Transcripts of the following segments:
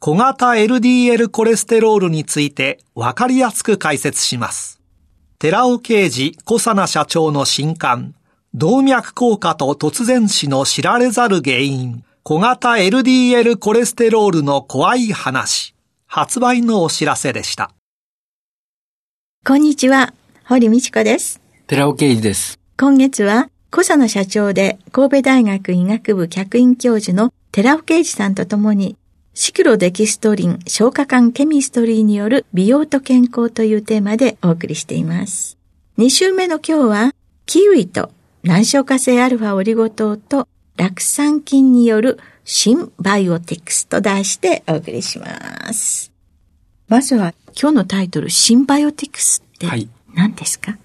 小型 LDL コレステロールについてわかりやすく解説します。寺尾啓二小佐奈社長の新刊、動脈硬化と突然死の知られざる原因、小型 LDL コレステロールの怖い話、発売のお知らせでした。こんにちは、堀道子です。寺尾啓二です。今月は、小佐の社長で神戸大学医学部客員教授の寺尾啓二さんと共に、シクロデキストリン消化管ケミストリーによる美容と健康というテーマでお送りしています。2週目の今日は、キウイと難消化性アルファオリゴ糖と酪酸菌による新バイオティクスと題してお送りします。まずは今日のタイトル、シンバイオティクスって何ですか、はい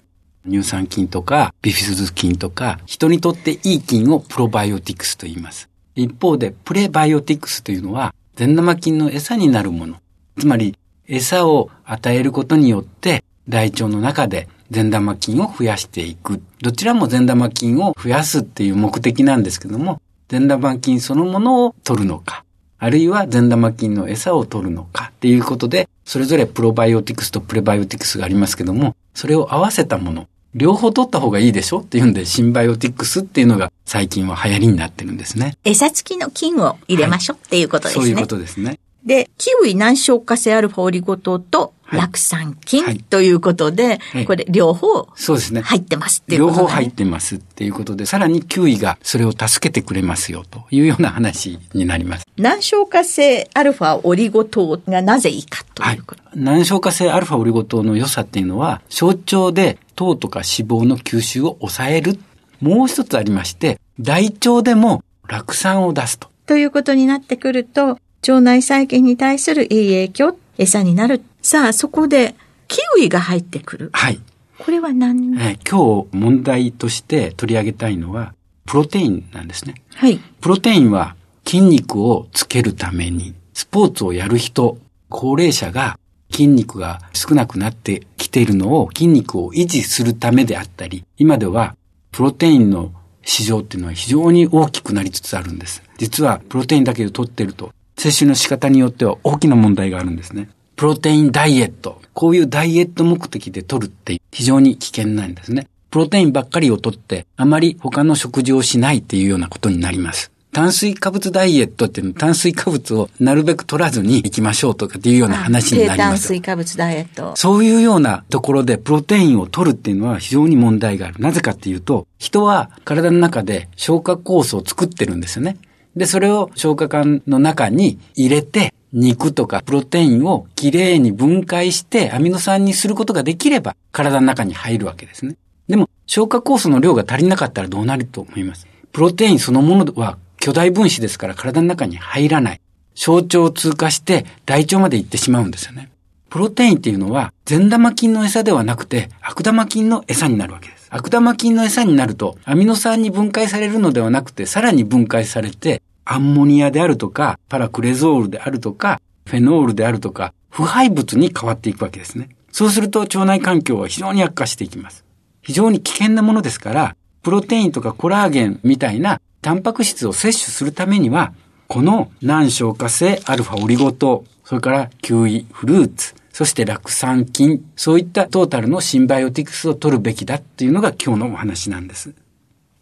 乳酸菌とかビフィズス菌とか人にとっていい菌をプロバイオティクスと言います。一方でプレバイオティクスというのは善玉菌の餌になるもの。つまり餌を与えることによって大腸の中で善玉菌を増やしていく。どちらも善玉菌を増やすっていう目的なんですけども、善玉菌そのものを取るのか、あるいは善玉菌の餌を取るのかっていうことで、それぞれプロバイオティクスとプレバイオティクスがありますけども、それを合わせたもの、両方取った方がいいでしょっていうんで、シンバイオティクスっていうのが最近は流行りになってるんですね。餌付きの菌を入れましょう、はい、っていうことですね。そういうことですね。で、キウイ難消化性アルファオリゴ糖と酪酸菌ということで、はい、これ両方そうですね。入ってますっていうこと、ね、両方入ってますっていうことで、さらにキウイがそれを助けてくれますよというような話になります。難消化性アルファオリゴ糖がなぜいいかということ、はい、難消化性アルファオリゴ糖の良さっていうのは、小腸で糖とか脂肪の吸収を抑える。もう一つありまして、大腸でも酪酸を出すと。ということになってくると、腸内細菌に対するいい影響、餌になる。さあ、そこで、キウイが入ってくる。はい。これは何、えー、今日問題として取り上げたいのは、プロテインなんですね。はい。プロテインは筋肉をつけるために、スポーツをやる人、高齢者が筋肉が少なくなってきているのを筋肉を維持するためであったり、今ではプロテインの市場っていうのは非常に大きくなりつつあるんです。実はプロテインだけで取ってると摂取の仕方によっては大きな問題があるんですね。プロテインダイエット。こういうダイエット目的で取るって非常に危険なんですね。プロテインばっかりを取って、あまり他の食事をしないっていうようなことになります。炭水化物ダイエットっていうの炭水化物をなるべく取らずに行きましょうとかっていうような話になります。炭水化物ダイエット。そういうようなところでプロテインを取るっていうのは非常に問題がある。なぜかっていうと、人は体の中で消化酵素を作ってるんですよね。で、それを消化管の中に入れて、肉とかプロテインをきれいに分解してアミノ酸にすることができれば体の中に入るわけですね。でも消化酵素の量が足りなかったらどうなると思います？プロテインそのものは巨大分子ですから体の中に入らない。小腸を通過して大腸まで行ってしまうんですよね。プロテインっていうのは善玉菌の餌ではなくて悪玉菌の餌になるわけです。悪玉菌の餌になるとアミノ酸に分解されるのではなくてさらに分解されてアンモニアであるとか、パラクレゾールであるとか、フェノールであるとか、腐敗物に変わっていくわけですね。そうすると腸内環境は非常に悪化していきます。非常に危険なものですから、プロテインとかコラーゲンみたいなタンパク質を摂取するためには、この難消化性アルファオリゴ糖、それからキウイ、フルーツ、そして酪酸菌、そういったトータルのシンバイオティクスを取るべきだっていうのが今日のお話なんです。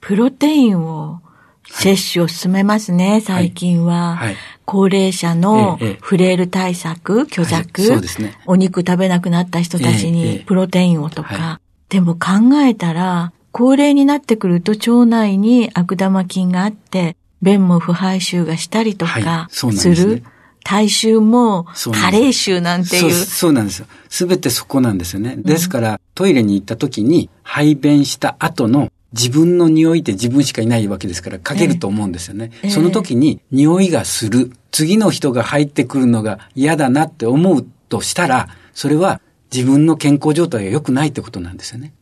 プロテインを接種を進めますね、最近は。はい。はい高齢者のええフレイル対策、虚弱、はい。そうですね。お肉食べなくなった人たちにえプロテインをとか。はでも考えたら、高齢になってくると腸内に悪玉菌があって、便も腐敗臭がしたりとはかいそうなんすですねる。体臭も加齢臭なんていそうう。そうなんですよ。すべてそこなんですよね。ですから、トイレに行った時に、排便した後の自分の匂いって自分しかいないわけですから、かけると思うんですよね。ええその時に、匂いがする。次の人が入ってくるのが嫌だなって思うとしたら、それは自分の健康状態が良くないってことなんですよね。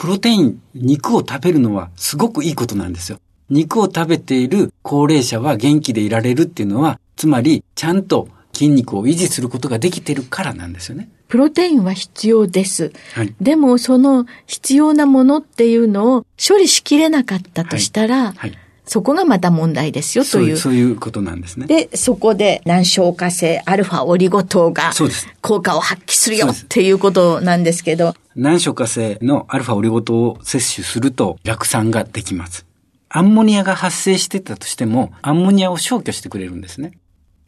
プロテイン、肉を食べるのはすごくいいことなんですよ。肉を食べている高齢者は元気でいられるっていうのは、つまり、ちゃんと筋肉を維持することができてるからなんですよね。プロテインは必要です。はい。でもその必要なものっていうのを処理しきれなかったとしたら、はい。そこがまた問題ですよという。そうそういうことなんですね。で、そこで難消化性アルファオリゴ糖が効果を発揮するよっていうことなんですけど、難消化性のアルファオリゴ糖を摂取すると酪酸ができます。アンモニアが発生してたとしても、アンモニアを消去してくれるんですね。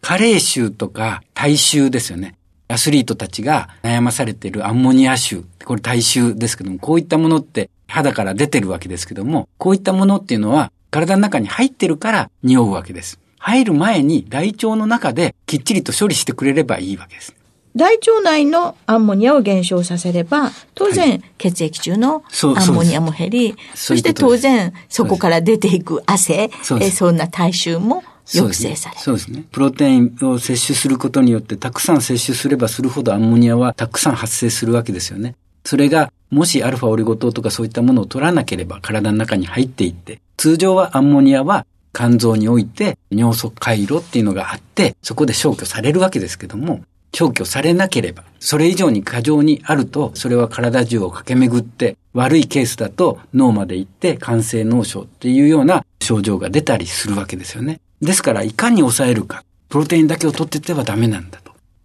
加齢臭とか体臭ですよね。アスリートたちが悩まされているアンモニア臭。これ体臭ですけども、こういったものって肌から出てるわけですけども、こういったものっていうのは体の中に入ってるから匂うわけです。入る前に大腸の中できっちりと処理してくれればいいわけです。大腸内のアンモニアを減少させれば、当然血液中のアンモニアも減り、そうそして当然そこから出ていく汗、そえそんな体臭も抑制される。そうですね。プロテインを摂取することによって、たくさん摂取すればするほどアンモニアはたくさん発生するわけですよね。それが、もしアルファオリゴ糖とかそういったものを取らなければ体の中に入っていって、通常はアンモニアは肝臓において尿素回路っていうのがあって、そこで消去されるわけですけども、消去されなければ、それ以上に過剰にあると、それは体中を駆け巡って、悪いケースだと脳まで行って肝性脳症っていうような症状が出たりするわけですよね。ですから、いかに抑えるか、プロテインだけを取っていってはダメなんだ。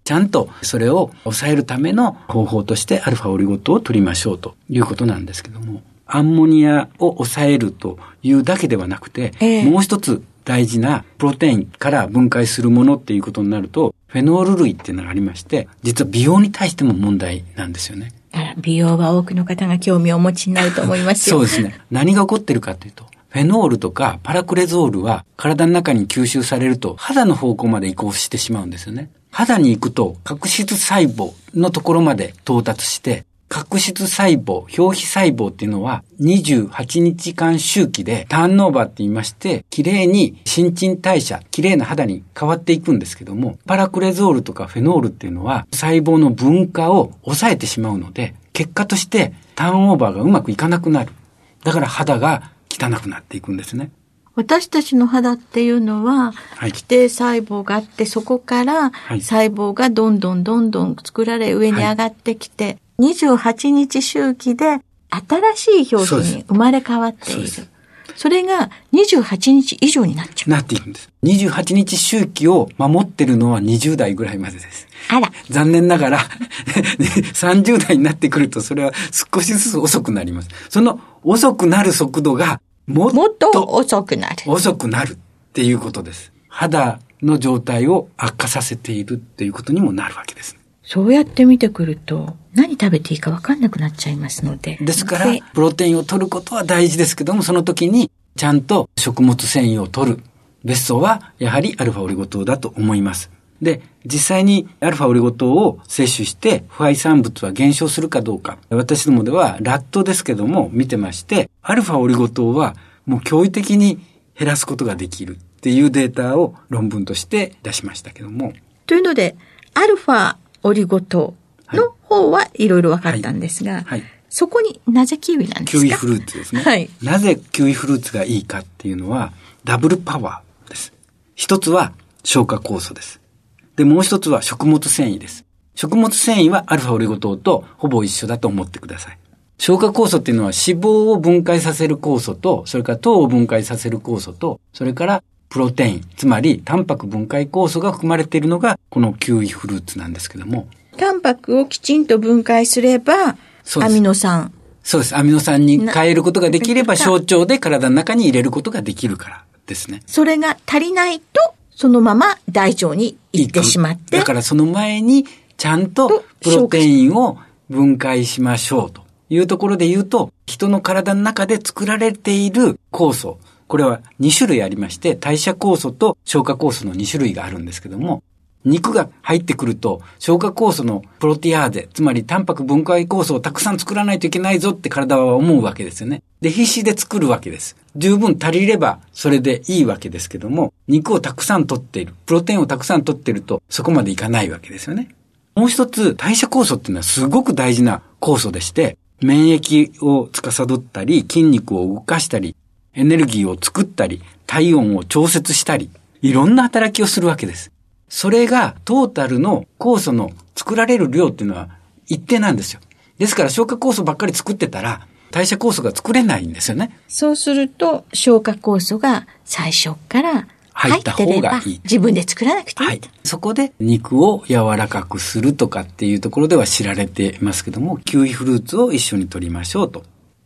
ちゃんとそれを抑えるための方法としてアルファオリゴ糖を取りましょうということなんですけども、アンモニアを抑えるというだけではなくて、ええもう一つ大事なプロテインから分解するものっていうことになると、フェノール類っていうのがありまして、実は美容に対しても問題なんですよね。美容は多くの方が興味をお持ちになると思いますよ。そうですね。何が起こってるかというと、フェノールとかパラクレゾールは体の中に吸収されると肌の方向まで移行してしまうんですよね。肌に行くと角質細胞のところまで到達して、角質細胞、表皮細胞っていうのは28日間周期でターンオーバーって言いまして、綺麗に新陳代謝、綺麗な肌に変わっていくんですけども、パラクレゾールとかフェノールっていうのは細胞の分化を抑えてしまうので、結果としてターンオーバーがうまくいかなくなる。だから肌が汚くなっていくんですね。私たちの肌っていうのは、はい規定細胞があって、そこからはい細胞がどんどんどんどん作られ上に上がってきて、28日周期で新しい表皮に生まれ変わっている。それが28日以上になっちゃう。なっていくんです。28日周期を守ってるのは20代ぐらいまでです。あら。残念ながら、30代になってくるとそれは少しずつ遅くなります。その遅くなる速度がもっとと遅くなる。遅くなるっていうことです。肌の状態を悪化させているっていうことにもなるわけです。そうやって見てくると、何食べていいか分かんなくなっちゃいますので。ですからで、プロテインを取ることは大事ですけども、その時にちゃんと食物繊維を取る。ベストはやはりアルファオリゴ糖だと思います。で、実際にアルファオリゴ糖を摂取して腐敗産物は減少するかどうか。私どもではラットですけども見てまして、アルファオリゴ糖はもう驚異的に減らすことができるっていうデータを論文として出しましたけども。というので、アルファオリゴ糖の方はいろいろ分かったんですが、はいはいそこになぜキウイなんですか？キウイフルーツですね。はいなぜキウイフルーツがいいかっていうのは、ダブルパワーです。一つは消化酵素です。で、もう一つは食物繊維です。食物繊維はアルファオリゴ糖とほぼ一緒だと思ってください。消化酵素っていうのは脂肪を分解させる酵素と、それから糖を分解させる酵素と、それからプロテイン、つまりタンパク分解酵素が含まれているのがこのキウイフルーツなんですけども、タンパクをきちんと分解すれば、アミノ酸。そうです。アミノ酸に変えることができれば、な小腸で体の中に入れることができるからですね。それが足りないと、そのまま大腸に行ってしまって。だからその前に、ちゃんとプロテインを分解しましょうというところで言うと、人の体の中で作られている酵素、これは2種類ありまして、代謝酵素と消化酵素の2種類があるんですけども、肉が入ってくると、消化酵素のプロティアーゼ、つまりタンパク分解酵素をたくさん作らないといけないぞって体は思うわけですよね。で、必死で作るわけです。十分足りればそれでいいわけですけども、肉をたくさん取っている、プロテインをたくさん取っていると、そこまでいかないわけですよね。もう一つ、代謝酵素っていうのはすごく大事な酵素でして、免疫を司ったり、筋肉を動かしたり、エネルギーを作ったり、体温を調節したり、いろんな働きをするわけです。それがトータルの酵素の作られる量っていうのは一定なんですよ。ですから消化酵素ばっかり作ってたら、代謝酵素が作れないんですよね。そうすると、消化酵素が最初から入入った方がいい、自分で作らなくていいはいと。。そこで肉を柔らかくするとかっていうところでは知られていますけども、キウイフルーツを一緒に取りましょうと。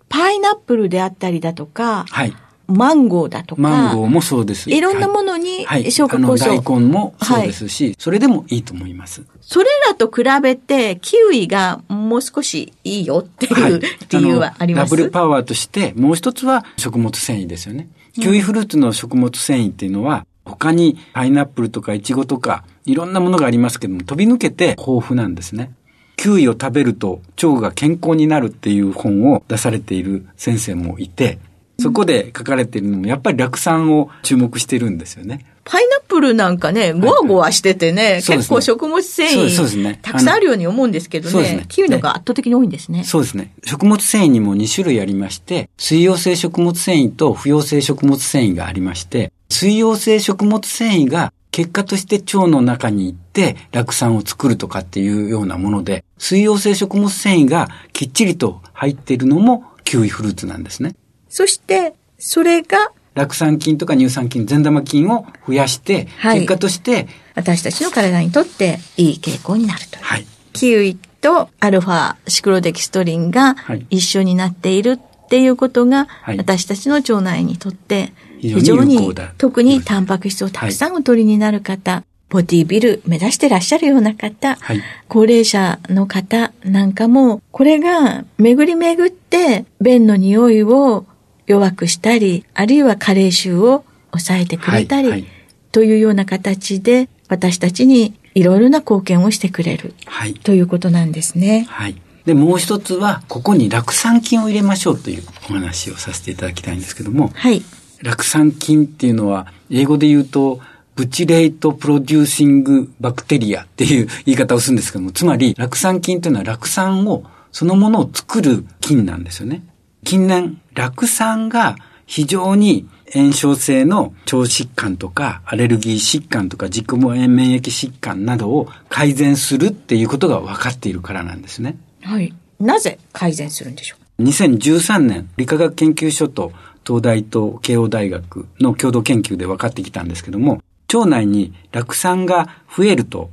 パイナップルであったりだとか、はい。マンゴーだとか、マンゴーもそうです。いろんなものにはい。消化酵素あの大根もそうですし、それでもいいと思います。それらと比べて、キウイがもう少しいいよっていう、理由はあります？のダブルパワーとして、もう一つは食物繊維ですよね。キウイフルーツの食物繊維っていうのは、他にパイナップルとかイチゴとか、いろんなものがありますけども、飛び抜けて豊富なんですね。キウイを食べると腸が健康になるっていう本を出されている先生もいて、そこで書かれているのも、やっぱり酪酸を注目してるんですよね。パイナップルなんかね、ゴワゴワしててね、そうですね結構食物繊維ね、たくさんあるように思うんですけどねね、キウイのが圧倒的に多いんですね。そうですね。食物繊維にも2種類ありまして、水溶性食物繊維と不溶性食物繊維がありまして、水溶性食物繊維が結果として腸の中に行って酪酸を作るとかっていうようなもので、水溶性食物繊維がきっちりと入っているのもキウイフルーツなんですね。そして、それが酪酸菌とか乳酸菌、善玉菌を増やして、はい結果として、私たちの体にとっていい傾向になると。はい。キウイとアルファシクロデキストリンがはい一緒になっているっていうことが、はい私たちの腸内にとって非非常に特にタンパク質をたくさんお取りになる方、ボディビル目指してらっしゃるような方、はい。高齢者の方なんかも、これが巡り巡って便の匂いを弱くしたり、あるいは加齢臭を抑えてくれたり、はいはいというような形で私たちにいろいろな貢献をしてくれるはい。ということなんですね。はい。で、もう一つは、ここに酪酸菌を入れましょうというお話をさせていただきたいんですけども、はい。酪酸菌っていうのは、英語で言うと、ブチレイトプロデューシングバクテリアっていう言い方をするんですけども、つまり、酪酸菌というのは酪酸を、そのものを作る菌なんですよね。近年、酪酸が非常に炎症性の腸疾患とか、アレルギー疾患とか、自己免疫疾患などを改善するっていうことが分かっているからなんですね。はい。なぜ改善するんでしょう？2013年、理化学研究所と東大と慶応大学の共同研究で分かってきたんですけども、腸内に酪酸が増えると、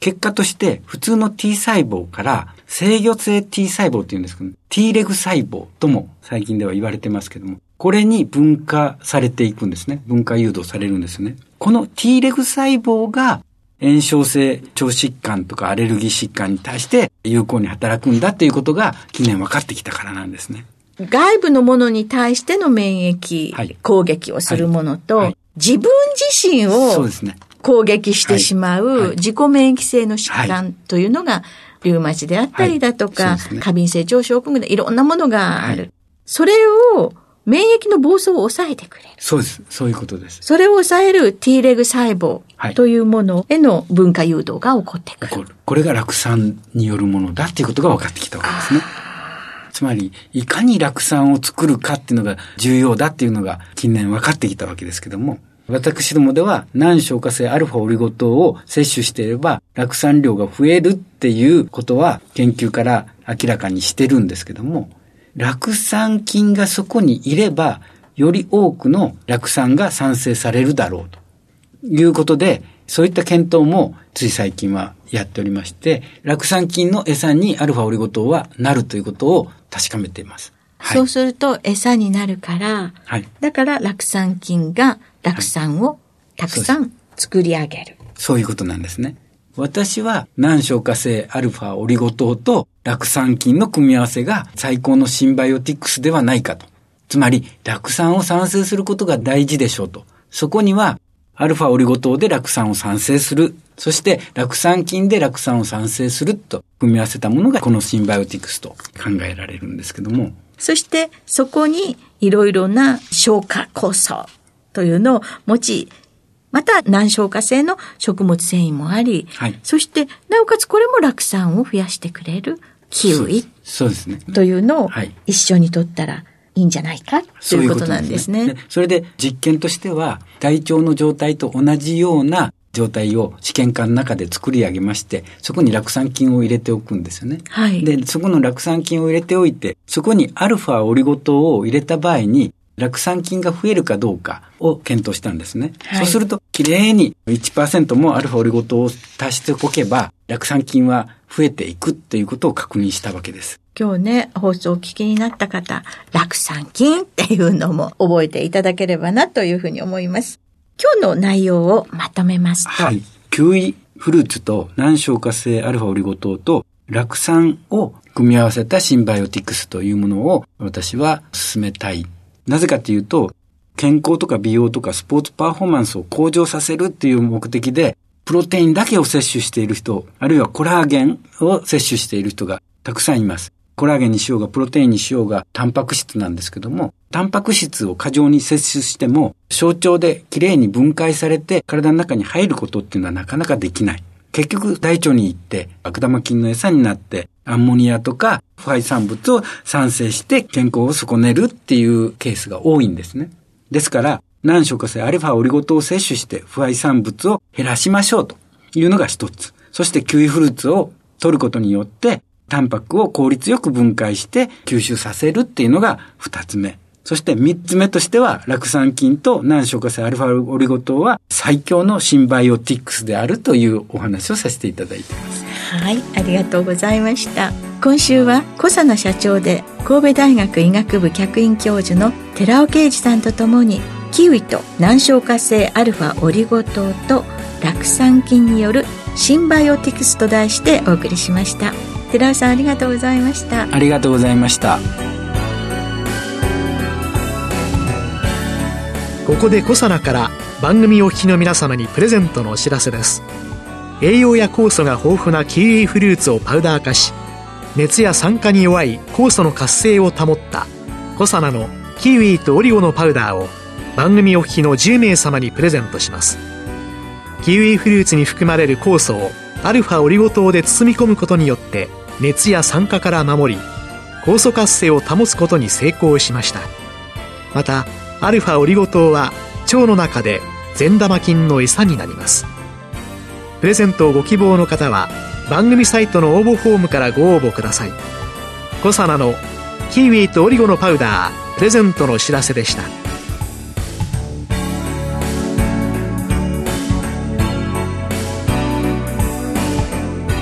結果として普通の T 細胞から制御性 T 細胞っていうんですけど、T レグ細胞とも最近では言われてますけども、これに分化されていくんですね。分化誘導されるんですね。この T レグ細胞が炎症性腸疾患とかアレルギー疾患に対して有効に働くんだということが近年分かってきたからなんですね。外部のものに対しての免疫、はい攻撃をするものと、はいはい自分自身をそうですね。攻撃してしまはいはいう自己免疫性の疾患というのが、リウマチであったりだとか、過敏性腸症候群でいろんなものがある。はいそれを、免疫の暴走を抑えてくれる。そうです。そういうことです。それを抑える T レグ細胞はいというものへの分化誘導が起こってくる。これこれが酪酸によるものだっていうことが分かってきたわけですね。つまり、いかに酪酸を作るかっていうのが重要だっていうのが近年分かってきたわけですけども、私どもでは難消化性アルファオリゴ糖を摂取していれば酪酸量が増えるっていうことは研究から明らかにしてるんですけども、酪酸菌がそこにいれば、より多くの酪酸が産生されるだろうと。いうことで、そういった検討もつい最近はやっておりまして、酪酸菌の餌にアルファオリゴ糖はなるということを確かめています。はい。そうすると餌になるから、はい。だから酪酸菌が酪酸をたくさん作り上げる。そういうことなんですね。私は難消化性アルファオリゴ糖と酪酸菌の組み合わせが最高のシンバイオティクスではないかと。つまり、酪酸を産生することが大事でしょうと。そこには、アルファオリゴ糖で酪酸を産生する。そして、酪酸菌で酪酸を産生すると組み合わせたものがこのシンバイオティクスと考えられるんですけども。そして、そこにいろいろな消化酵素というのを持ち、また難消化性の食物繊維もあり、はい、そしてなおかつこれも酪酸を増やしてくれるキウイそうですね。というのを一緒にとったらいいんじゃないかということなんですね。それで実験としては体調の状態と同じような状態を試験管の中で作り上げまして、そこに酪酸菌を入れておくんですよね。はい。で、そこの酪酸菌を入れておいて、そこにアルファオリゴ糖を入れた場合に、酪酸菌が増えるかどうかを検討したんですね。はい、そうすると、きれいに1%もアルファオリゴ糖を足しておけば、酪酸菌は増えていくっていうことを確認したわけです。今日ね、放送をお聞きになった方、酪酸菌っていうのも覚えていただければなというふうに思います。今日の内容をまとめますと。はい。キウイフルーツと難消化性アルファオリゴ糖と酪酸を組み合わせたシンバイオティクスというものを私は進めたいなぜかというと、健康とか美容とかスポーツパフォーマンスを向上させるっていう目的で、プロテインだけを摂取している人、あるいはコラーゲンを摂取している人がたくさんいます。コラーゲンにしようが、プロテインにしようが、タンパク質なんですけども、タンパク質を過剰に摂取しても、象徴できれいに分解されて体の中に入ることっていうのはなかなかできない。結局大腸に行って悪玉菌の餌になってアンモニアとか腐敗産物を産生して健康を損ねるっていうケースが多いんですね。ですから、難消化性アルファオリゴ糖を摂取して腐敗産物を減らしましょうというのが一つ。そしてキウイフルーツを取ることによってタンパクを効率よく分解して吸収させるっていうのが二つ目。そして三つ目としては、酪酸菌と難消化性アルファオリゴ糖は最強のシンバイオティクスであるというお話をさせていただいています。はい、ありがとうございました。今週は小佐奈社長で神戸大学医学部客員教授の寺尾啓二さんとともにキウイと難消化性アルファオリゴ糖と酪酸菌によるシンバイオティクスと題してお送りしました寺尾さんありがとうございました。ありがとうございました。ここでコサナから番組お聞きの皆様にプレゼントのお知らせです。栄養や酵素が豊富なキウイフルーツをパウダー化し熱や酸化に弱い酵素の活性を保ったコサナのキウイとオリゴのパウダーを番組お聞きの10名様にプレゼントします。キウイフルーツに含まれる酵素をアルファオリゴ糖で包み込むことによって熱や酸化から守り酵素活性を保つことに成功しました。またアルファオリゴ糖は腸の中で善玉菌の餌になります。プレゼントをご希望の方は番組サイトの応募フォームからご応募ください。コサナのキウイとオリゴのパウダープレゼントのお知らせでした。